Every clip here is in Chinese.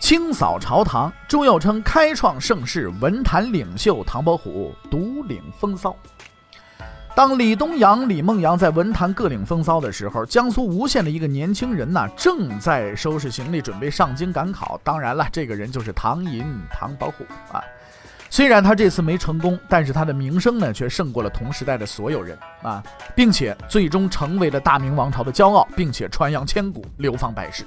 清扫朝堂，朱佑称开创盛世，文坛领袖唐伯虎独领风骚。当李东阳、李梦阳在文坛各领风骚的时候，江苏吴县的一个年轻人呢，正在收拾行李准备上京赶考。当然了，这个人就是唐寅，唐伯虎啊。虽然他这次没成功，但是他的名声呢，却胜过了同时代的所有人啊，并且最终成为了大明王朝的骄傲，并且传扬千古，流芳百世。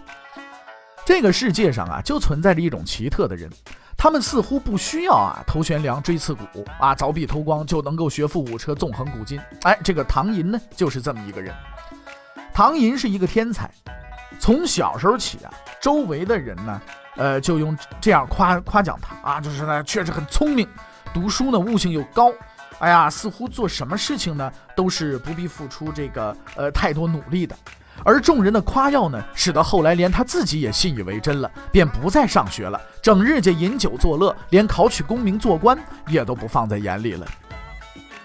这个世界上啊，就存在着一种奇特的人，他们似乎不需要啊头悬梁锥刺股啊凿壁偷光就能够学富五车纵横古今。哎，这个唐寅呢，就是这么一个人。唐寅是一个天才，从小时候起啊，周围的人呢，呃，就用这样夸夸奖他啊，就是呢确实很聪明，读书呢悟性又高，哎呀，似乎做什么事情呢都是不必付出这个呃太多努力的。而众人的夸耀呢，使得后来连他自己也信以为真了，便不再上学了，整日就饮酒作乐，连考取功名做官也都不放在眼里了。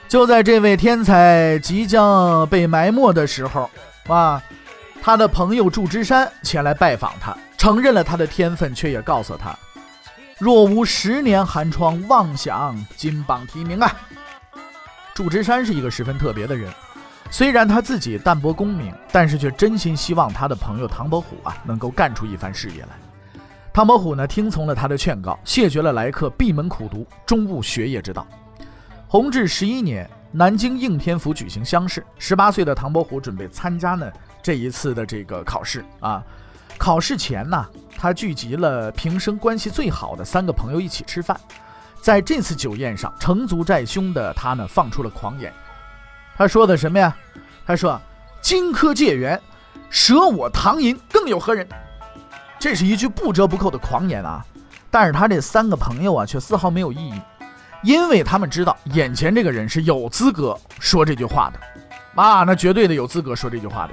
就在这位天才即将被埋没的时候，啊，他的朋友祝枝山前来拜访他，承认了他的天分，却也告诉他：若无十年寒窗，妄想金榜题名啊！祝枝山是一个十分特别的人。虽然他自己淡泊功名，但是却真心希望他的朋友唐伯虎啊能够干出一番事业来。唐伯虎呢听从了他的劝告，谢绝了来客，闭门苦读，终悟学业之道。弘治十一年，南京应天府举行乡试，十八岁的唐伯虎准备参加呢这一次的这个考试啊。考试前呢，他聚集了平生关系最好的三个朋友一起吃饭。在这次酒宴上，成竹在胸的他呢放出了狂言。他说的什么呀？他说：“荆轲解元，舍我唐寅，更有何人？”这是一句不折不扣的狂言啊！但是他这三个朋友啊，却丝毫没有异议，因为他们知道眼前这个人是有资格说这句话的啊，那绝对的有资格说这句话的。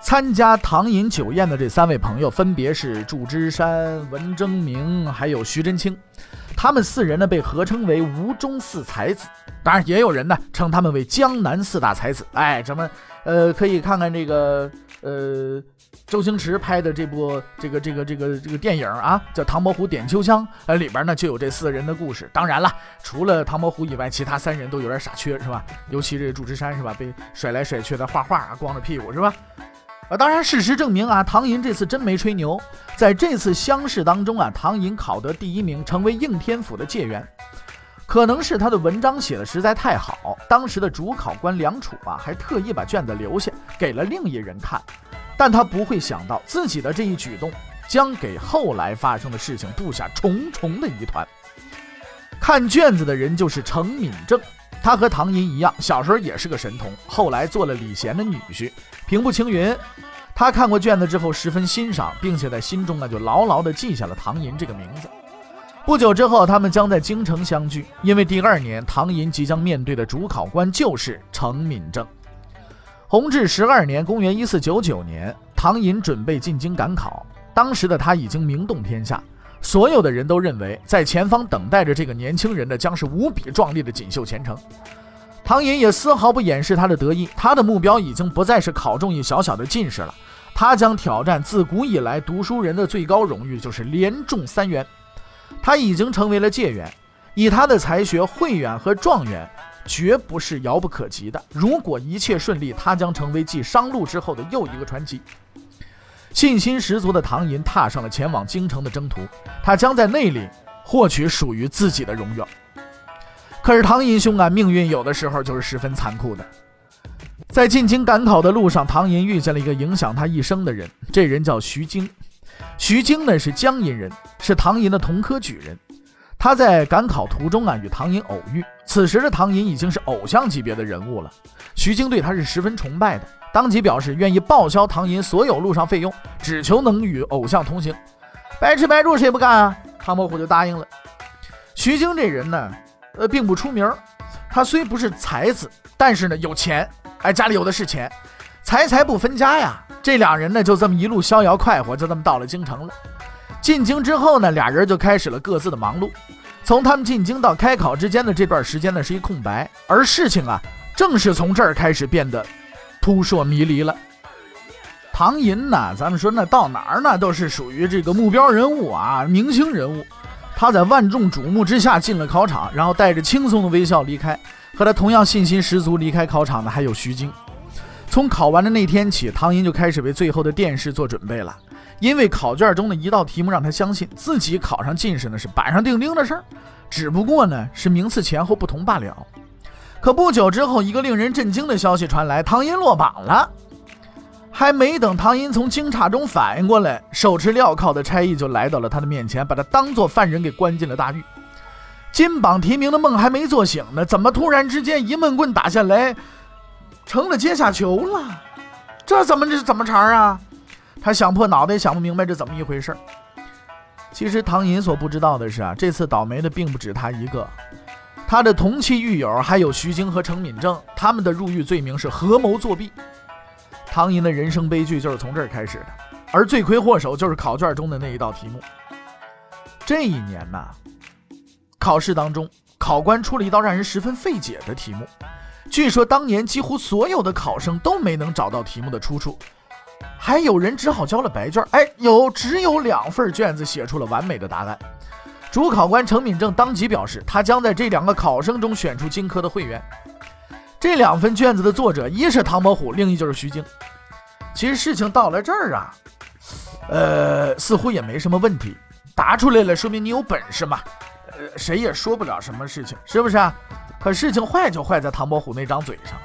参加唐寅酒宴的这三位朋友，分别是祝枝山、文征明，还有徐真卿。他们四人呢，被合称为吴中四才子。当然，也有人呢称他们为江南四大才子。哎，咱们呃可以看看这个呃周星驰拍的这部这个这个这个这个电影啊，叫《唐伯虎点秋香》。呃，里边呢就有这四人的故事。当然了，除了唐伯虎以外，其他三人都有点傻缺，是吧？尤其这祝枝山是吧，被甩来甩去的画画啊，光着屁股是吧？啊，当然，事实证明啊，唐寅这次真没吹牛。在这次乡试当中啊，唐寅考得第一名，成为应天府的解元。可能是他的文章写的实在太好，当时的主考官梁楚啊，还特意把卷子留下给了另一人看。但他不会想到自己的这一举动，将给后来发生的事情布下重重的疑团。看卷子的人就是程敏正，他和唐寅一样，小时候也是个神童，后来做了李贤的女婿。平步青云，他看过卷子之后十分欣赏，并且在心中呢就牢牢地记下了唐寅这个名字。不久之后，他们将在京城相聚，因为第二年唐寅即将面对的主考官就是程敏正。弘治十二年（公元一四九九年），唐寅准备进京赶考，当时的他已经名动天下，所有的人都认为在前方等待着这个年轻人的将是无比壮丽的锦绣前程。唐寅也丝毫不掩饰他的得意，他的目标已经不再是考中一小小的进士了，他将挑战自古以来读书人的最高荣誉，就是连中三元。他已经成为了解元，以他的才学，会远和状元绝不是遥不可及的。如果一切顺利，他将成为继商路之后的又一个传奇。信心十足的唐寅踏上了前往京城的征途，他将在那里获取属于自己的荣耀。可是唐寅兄啊，命运有的时候就是十分残酷的。在进京赶考的路上，唐寅遇见了一个影响他一生的人，这人叫徐经。徐经呢是江阴人，是唐寅的同科举人。他在赶考途中啊，与唐寅偶遇。此时的唐寅已经是偶像级别的人物了，徐经对他是十分崇拜的，当即表示愿意报销唐寅所有路上费用，只求能与偶像同行。白吃白住谁不干啊？唐伯虎就答应了。徐经这人呢，呃，并不出名。他虽不是才子，但是呢有钱，哎，家里有的是钱，财财不分家呀。这两人呢就这么一路逍遥快活，就这么到了京城了。进京之后呢，俩人就开始了各自的忙碌。从他们进京到开考之间的这段时间呢，是一空白，而事情啊，正是从这儿开始变得扑朔迷离了。唐寅呢，咱们说那到哪儿呢，都是属于这个目标人物啊，明星人物。他在万众瞩目之下进了考场，然后带着轻松的微笑离开。和他同样信心十足离开考场的还有徐经。从考完的那天起，唐寅就开始为最后的殿试做准备了。因为考卷中的一道题目让他相信自己考上进士呢是板上钉钉的事儿，只不过呢是名次前后不同罢了。可不久之后，一个令人震惊的消息传来：唐寅落榜了。还没等唐寅从惊诧中反应过来，手持镣铐的差役就来到了他的面前，把他当做犯人给关进了大狱。金榜题名的梦还没做醒呢，怎么突然之间一闷棍打下来，成了阶下囚了？这怎么这是怎么茬啊？他想破脑袋也想不明白这怎么一回事。其实唐寅所不知道的是啊，这次倒霉的并不止他一个，他的同期狱友还有徐晶和程敏正，他们的入狱罪名是合谋作弊。唐寅的人生悲剧就是从这儿开始的，而罪魁祸首就是考卷中的那一道题目。这一年呢，考试当中，考官出了一道让人十分费解的题目。据说当年几乎所有的考生都没能找到题目的出处，还有人只好交了白卷。哎，有只有两份卷子写出了完美的答案。主考官程敏正当即表示，他将在这两个考生中选出金科的会员。这两份卷子的作者，一是唐伯虎，另一就是徐经。其实事情到了这儿啊，呃，似乎也没什么问题。答出来了，说明你有本事嘛。呃，谁也说不了什么事情，是不是啊？可事情坏就坏在唐伯虎那张嘴上。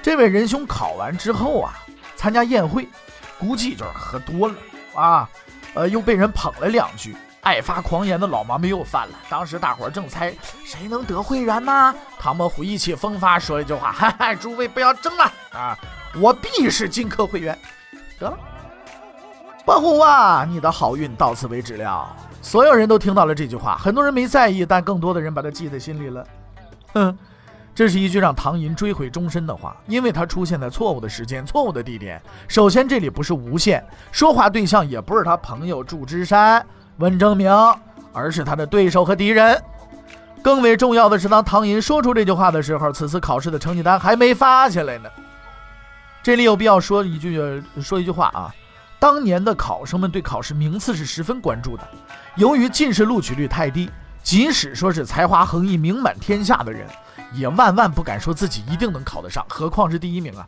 这位仁兄考完之后啊，参加宴会，估计就是喝多了啊，呃，又被人捧了两句。爱发狂言的老毛病又犯了。当时大伙儿正猜谁能得会员呢？唐伯虎意气风发，说一句话：“哈哈，诸位不要争了啊，我必是金科会员。”得了，伯虎啊，你的好运到此为止了。所有人都听到了这句话，很多人没在意，但更多的人把它记在心里了。哼，这是一句让唐寅追悔终身的话，因为他出现在错误的时间、错误的地点。首先，这里不是无限，说话对象也不是他朋友祝枝山。温正明，而是他的对手和敌人。更为重要的是，当唐寅说出这句话的时候，此次考试的成绩单还没发下来呢。这里有必要说一句，说一句话啊。当年的考生们对考试名次是十分关注的，由于进士录取率太低，即使说是才华横溢、名满天下的人，也万万不敢说自己一定能考得上，何况是第一名啊。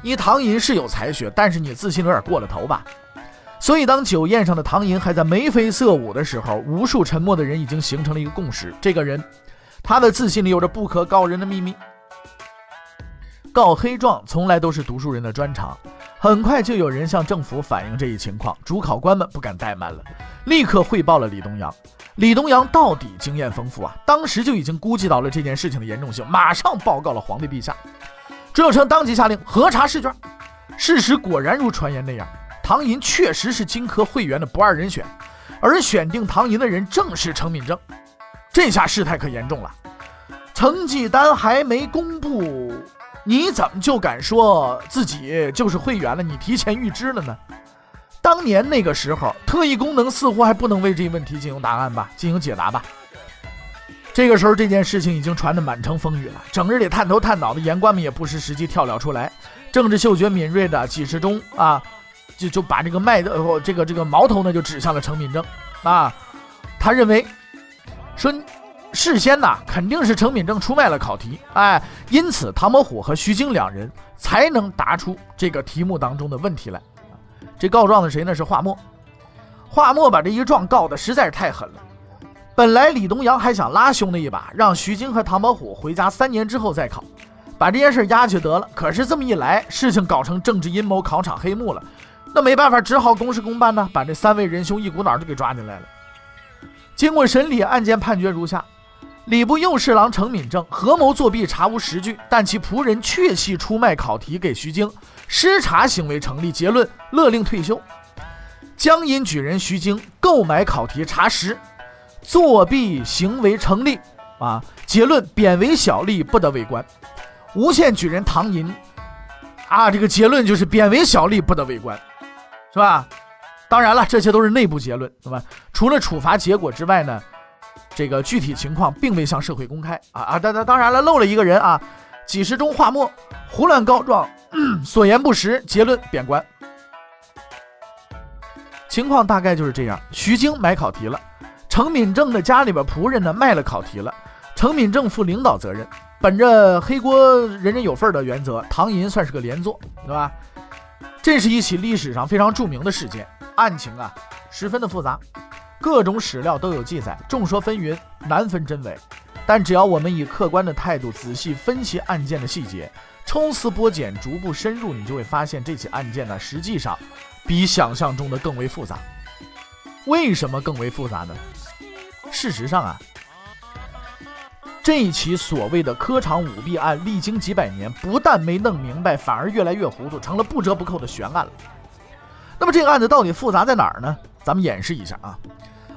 你唐寅是有才学，但是你自信有点过了头吧。所以，当酒宴上的唐寅还在眉飞色舞的时候，无数沉默的人已经形成了一个共识：这个人，他的自信里有着不可告人的秘密。告黑状从来都是读书人的专长，很快就有人向政府反映这一情况。主考官们不敢怠慢了，立刻汇报了李东阳。李东阳到底经验丰富啊，当时就已经估计到了这件事情的严重性，马上报告了皇帝陛下。朱有成当即下令核查试卷，事实果然如传言那样。唐寅确实是金科会员的不二人选，而选定唐寅的人正是程敏正。这下事态可严重了，成绩单还没公布，你怎么就敢说自己就是会员了？你提前预知了呢？当年那个时候，特异功能似乎还不能为这一问题进行答案吧，进行解答吧。这个时候，这件事情已经传得满城风雨了，整日里探头探脑的言官们也不失时机跳了出来，政治嗅觉敏锐的纪世忠啊。就就把这个麦的这个这个矛头呢，就指向了程敏正啊。他认为说，事先呢肯定是程敏正出卖了考题，哎，因此唐伯虎和徐经两人才能答出这个题目当中的问题来。这告状的谁呢？是华墨。华墨把这一状告的实在是太狠了。本来李东阳还想拉兄弟一把，让徐经和唐伯虎回家三年之后再考，把这件事压去得了。可是这么一来，事情搞成政治阴谋、考场黑幕了。那没办法，只好公事公办呢，把这三位仁兄一股脑就给抓进来了。经过审理，案件判决如下：礼部右侍郎程敏正合谋作弊，查无实据，但其仆人确系出卖考题给徐经，失察行为成立，结论勒令退休。江阴举人徐经购买考题查实，作弊行为成立啊。结论：贬为小吏，不得为官。诬陷举人唐寅啊，这个结论就是贬为小吏，不得为官，是吧？当然了，这些都是内部结论，对吧？除了处罚结果之外呢，这个具体情况并未向社会公开啊啊！当当当然了，漏了一个人啊，几十中画墨，胡乱告状，所言不实，结论贬官。情况大概就是这样。徐晶买考题了，程敏正的家里边仆人呢卖了考题了，程敏正负领导责任。本着黑锅人人有份的原则，唐寅算是个连坐，对吧？这是一起历史上非常著名的事件。案情啊，十分的复杂，各种史料都有记载，众说纷纭，难分真伪。但只要我们以客观的态度仔细分析案件的细节，抽丝剥茧，逐步深入，你就会发现这起案件呢，实际上比想象中的更为复杂。为什么更为复杂呢？事实上啊，这起所谓的科场舞弊案，历经几百年，不但没弄明白，反而越来越糊涂，成了不折不扣的悬案了。那么这个案子到底复杂在哪儿呢？咱们演示一下啊。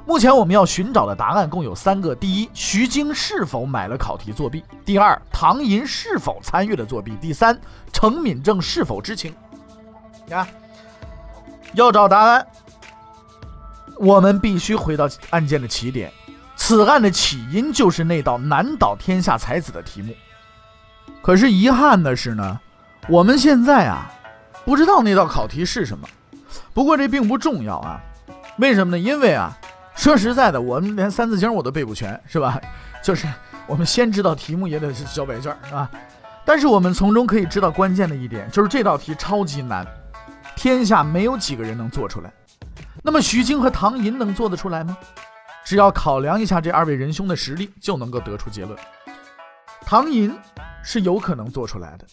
目前我们要寻找的答案共有三个：第一，徐经是否买了考题作弊；第二，唐寅是否参与了作弊；第三，程敏正是否知情。你看，要找答案，我们必须回到案件的起点。此案的起因就是那道难倒天下才子的题目。可是遗憾的是呢，我们现在啊，不知道那道考题是什么。不过这并不重要啊，为什么呢？因为啊，说实在的，我们连三字经我都背不全，是吧？就是我们先知道题目也得是交白卷，是吧？但是我们从中可以知道关键的一点，就是这道题超级难，天下没有几个人能做出来。那么徐晶和唐寅能做得出来吗？只要考量一下这二位仁兄的实力，就能够得出结论：唐寅是有可能做出来的，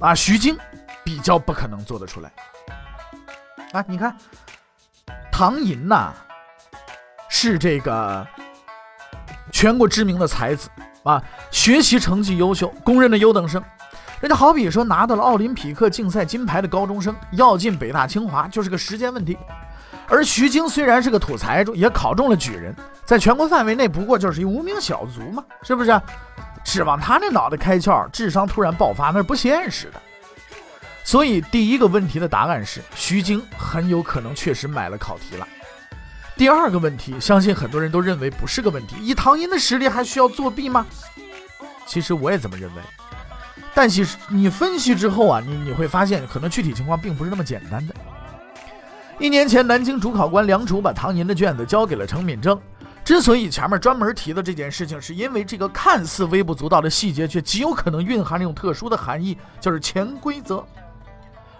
啊，徐经比较不可能做得出来。啊，你看，唐寅呐，是这个全国知名的才子啊，学习成绩优秀，公认的优等生。人家好比说拿到了奥林匹克竞赛金牌的高中生，要进北大清华就是个时间问题。而徐经虽然是个土财主，也考中了举人，在全国范围内不过就是一无名小卒嘛，是不是？指望他那脑袋开窍，智商突然爆发，那是不现实的。所以，第一个问题的答案是徐经很有可能确实买了考题了。第二个问题，相信很多人都认为不是个问题。以唐寅的实力，还需要作弊吗？其实我也这么认为。但其实你分析之后啊，你你会发现，可能具体情况并不是那么简单的。一年前，南京主考官梁楚把唐寅的卷子交给了程敏正。之所以前面专门提的这件事情，是因为这个看似微不足道的细节，却极有可能蕴含一种特殊的含义，就是潜规则。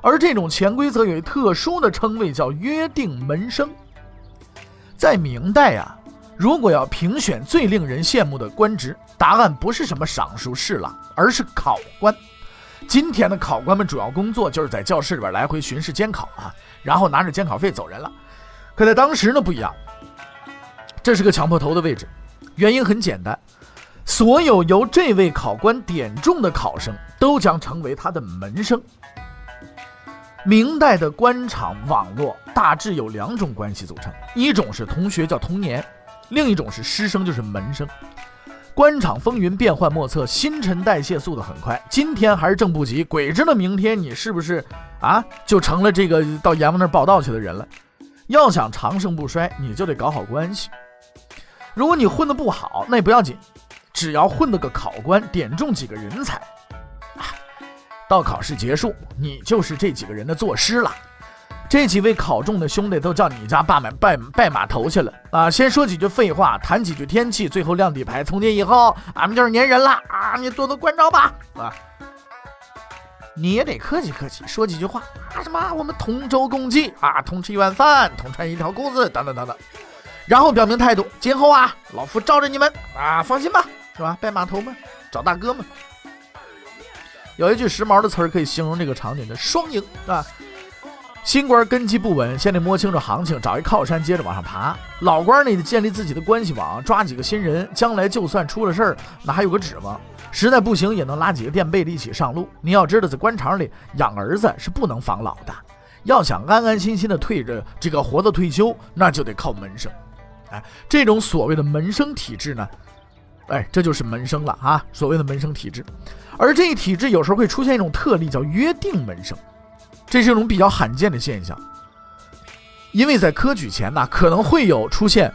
而这种潜规则有一特殊的称谓，叫约定门生。在明代啊，如果要评选最令人羡慕的官职，答案不是什么尚书、侍郎，而是考官。今天的考官们主要工作就是在教室里边来回巡视监考啊，然后拿着监考费走人了。可在当时呢不一样，这是个强迫头的位置。原因很简单，所有由这位考官点中的考生都将成为他的门生。明代的官场网络大致有两种关系组成，一种是同学叫同年，另一种是师生就是门生。官场风云变幻莫测，新陈代谢速度很快，今天还是正部级，鬼知道明天你是不是啊就成了这个到阎王那儿报道去的人了。要想长盛不衰，你就得搞好关系。如果你混得不好，那也不要紧，只要混得个考官，点中几个人才。到考试结束，你就是这几个人的作诗了。这几位考中的兄弟都叫你家拜码拜拜码头去了啊！先说几句废话，谈几句天气，最后亮底牌。从今以后，俺们就是粘人了啊！你多多关照吧啊！你也得客气客气，说几句话啊！什么？我们同舟共济啊，同吃一碗饭，同穿一条裤子，等等等等。然后表明态度，今后啊，老夫罩着你们啊，放心吧，是吧？拜码头们，找大哥们。有一句时髦的词儿可以形容这个场景的双赢啊！新官根基不稳，先得摸清楚行情，找一靠山接着往上爬。老官呢，得建立自己的关系网，抓几个新人，将来就算出了事儿，那还有个指望。实在不行，也能拉几个垫背的一起上路。你要知道，在官场里养儿子是不能防老的，要想安安心心的退着这个活到退休，那就得靠门生。哎，这种所谓的门生体制呢，哎，这就是门生了啊，所谓的门生体制。而这一体制有时候会出现一种特例，叫约定门生，这是一种比较罕见的现象。因为在科举前呢，可能会有出现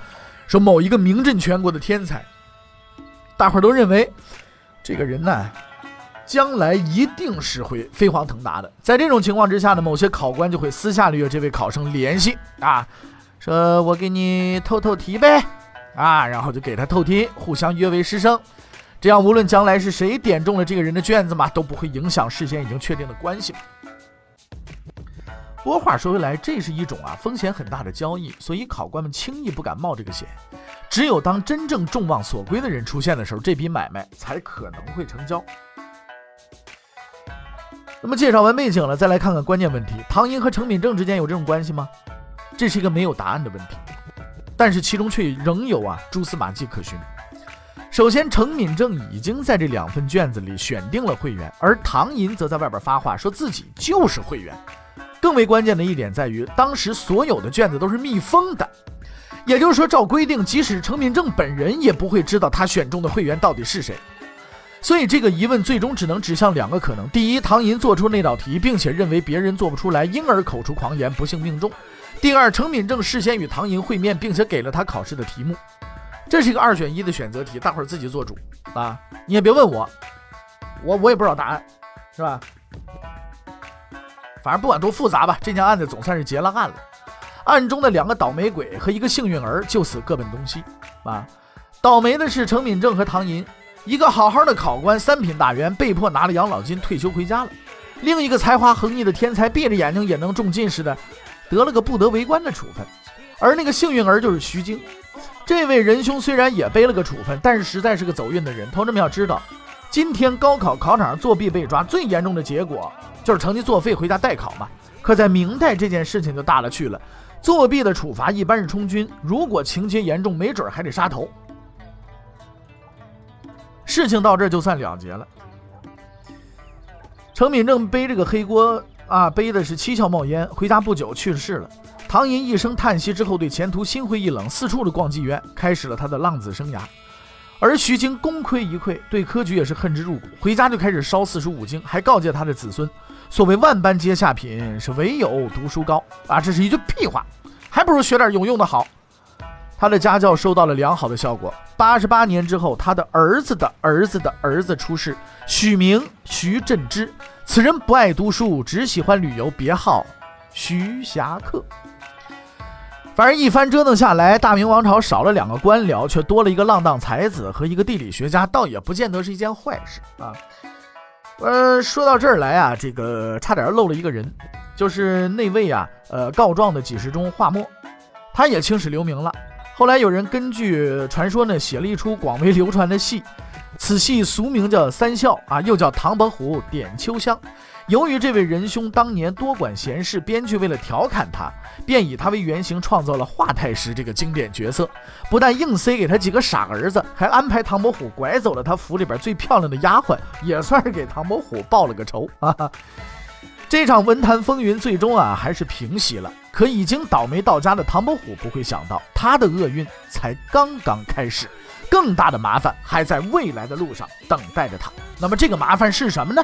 说某一个名震全国的天才，大伙儿都认为这个人呢。将来一定是会飞黄腾达的。在这种情况之下呢，某些考官就会私下里约这位考生联系啊，说我给你透透题呗，啊，然后就给他透题，互相约为师生。这样无论将来是谁点中了这个人的卷子嘛，都不会影响事先已经确定的关系。不过话说回来，这是一种啊风险很大的交易，所以考官们轻易不敢冒这个险。只有当真正众望所归的人出现的时候，这笔买卖才可能会成交。那么介绍完背景了，再来看看关键问题：唐寅和程敏正之间有这种关系吗？这是一个没有答案的问题，但是其中却仍有啊蛛丝马迹可循。首先，程敏正已经在这两份卷子里选定了会员，而唐寅则在外边发话说自己就是会员。更为关键的一点在于，当时所有的卷子都是密封的，也就是说，照规定，即使程敏正本人也不会知道他选中的会员到底是谁。所以这个疑问最终只能指向两个可能：第一，唐寅做出那道题，并且认为别人做不出来，因而口出狂言，不幸命中；第二，程敏正事先与唐寅会面，并且给了他考试的题目。这是一个二选一的选择题，大伙儿自己做主啊！你也别问我，我我也不知道答案，是吧？反正不管多复杂吧，这件案子总算是结了案了。案中的两个倒霉鬼和一个幸运儿就此各奔东西啊！倒霉的是程敏正和唐寅。一个好好的考官，三品大员，被迫拿了养老金退休回家了；另一个才华横溢的天才，闭着眼睛也能中进士的，得了个不得为官的处分。而那个幸运儿就是徐经，这位仁兄虽然也背了个处分，但是实在是个走运的人。同志们要知道，今天高考考场上作弊被抓，最严重的结果就是成绩作废回家代考嘛。可在明代这件事情就大了去了，作弊的处罚一般是充军，如果情节严重，没准还得杀头。事情到这就算了结了。程敏正背这个黑锅啊，背的是七窍冒烟，回家不久去世了。唐寅一声叹息之后，对前途心灰意冷，四处的逛妓院，开始了他的浪子生涯。而徐经功亏一篑，对科举也是恨之入骨，回家就开始烧四书五经，还告诫他的子孙：所谓万般皆下品，是唯有读书高啊！这是一句屁话，还不如学点有用的好。他的家教收到了良好的效果。八十八年之后，他的儿子的儿子的儿子出世，取名徐振之。此人不爱读书，只喜欢旅游，别号徐霞客。反正一番折腾下来，大明王朝少了两个官僚，却多了一个浪荡才子和一个地理学家，倒也不见得是一件坏事啊。呃，说到这儿来啊，这个差点漏了一个人，就是那位啊，呃，告状的几十中华墨，他也青史留名了。后来有人根据传说呢，写了一出广为流传的戏，此戏俗名叫《三笑》啊，又叫《唐伯虎点秋香》。由于这位仁兄当年多管闲事，编剧为了调侃他，便以他为原型创造了华太师这个经典角色。不但硬塞给他几个傻儿子，还安排唐伯虎拐走了他府里边最漂亮的丫鬟，也算是给唐伯虎报了个仇啊。这场文坛风云最终啊还是平息了。可已经倒霉到家的唐伯虎不会想到，他的厄运才刚刚开始，更大的麻烦还在未来的路上等待着他。那么这个麻烦是什么呢？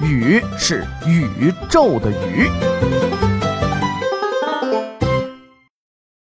宇是宇宙的宇。